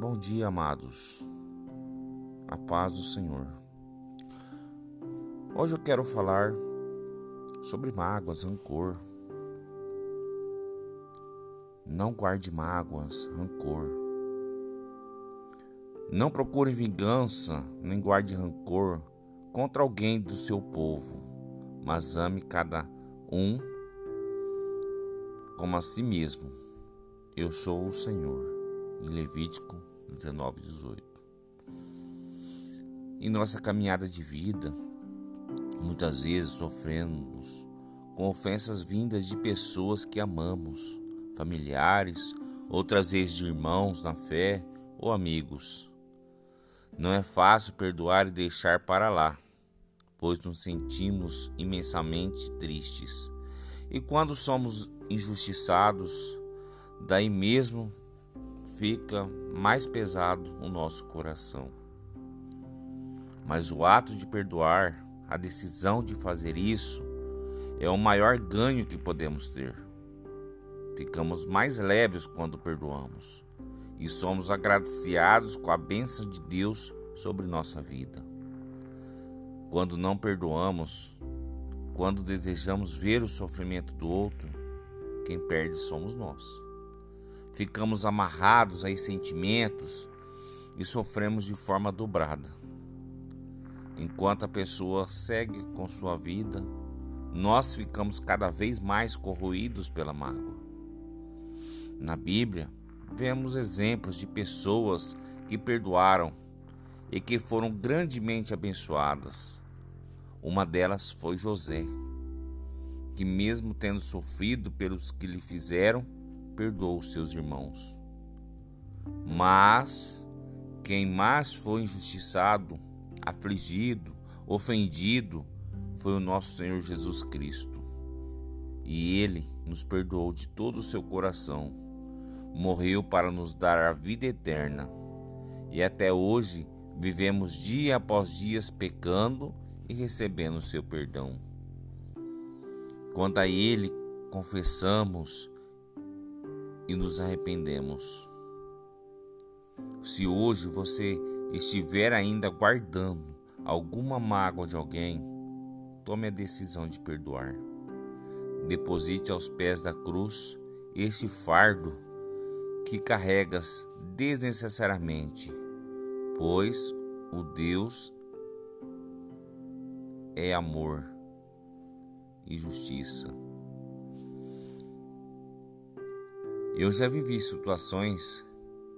Bom dia, amados. A paz do Senhor. Hoje eu quero falar sobre mágoas, rancor. Não guarde mágoas, rancor. Não procure vingança, nem guarde rancor contra alguém do seu povo, mas ame cada um como a si mesmo. Eu sou o Senhor em Levítico 19, 18. Em nossa caminhada de vida, muitas vezes sofremos com ofensas vindas de pessoas que amamos, familiares, outras vezes de irmãos na fé ou amigos. Não é fácil perdoar e deixar para lá, pois nos sentimos imensamente tristes. E quando somos injustiçados, daí mesmo fica mais pesado o nosso coração. Mas o ato de perdoar, a decisão de fazer isso, é o maior ganho que podemos ter. Ficamos mais leves quando perdoamos e somos agraciados com a bênção de Deus sobre nossa vida. Quando não perdoamos, quando desejamos ver o sofrimento do outro, quem perde somos nós ficamos amarrados a sentimentos e sofremos de forma dobrada. Enquanto a pessoa segue com sua vida, nós ficamos cada vez mais corroídos pela mágoa. Na Bíblia, vemos exemplos de pessoas que perdoaram e que foram grandemente abençoadas. Uma delas foi José, que, mesmo tendo sofrido pelos que lhe fizeram, perdoou seus irmãos. Mas quem mais foi injustiçado, afligido, ofendido foi o nosso Senhor Jesus Cristo. E ele nos perdoou de todo o seu coração. Morreu para nos dar a vida eterna. E até hoje vivemos dia após dia pecando e recebendo o seu perdão. Quando a ele confessamos e nos arrependemos. Se hoje você estiver ainda guardando alguma mágoa de alguém, tome a decisão de perdoar. Deposite aos pés da cruz este fardo que carregas desnecessariamente, pois o Deus é amor e justiça. Eu já vivi situações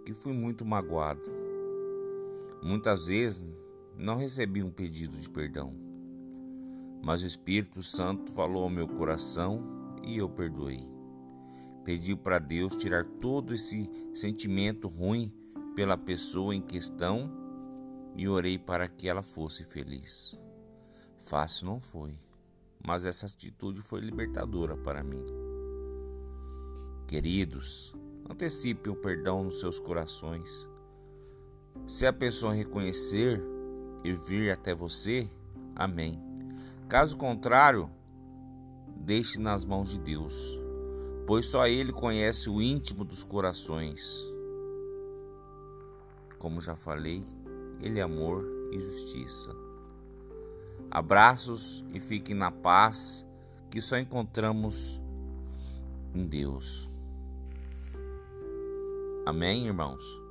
que fui muito magoado. Muitas vezes não recebi um pedido de perdão, mas o Espírito Santo falou ao meu coração e eu perdoei. Pedi para Deus tirar todo esse sentimento ruim pela pessoa em questão e orei para que ela fosse feliz. Fácil não foi, mas essa atitude foi libertadora para mim. Queridos, antecipe o perdão nos seus corações. Se a pessoa reconhecer e vir até você, amém. Caso contrário, deixe nas mãos de Deus, pois só Ele conhece o íntimo dos corações. Como já falei, Ele é amor e justiça. Abraços e fiquem na paz que só encontramos em Deus. Amém, irmãos?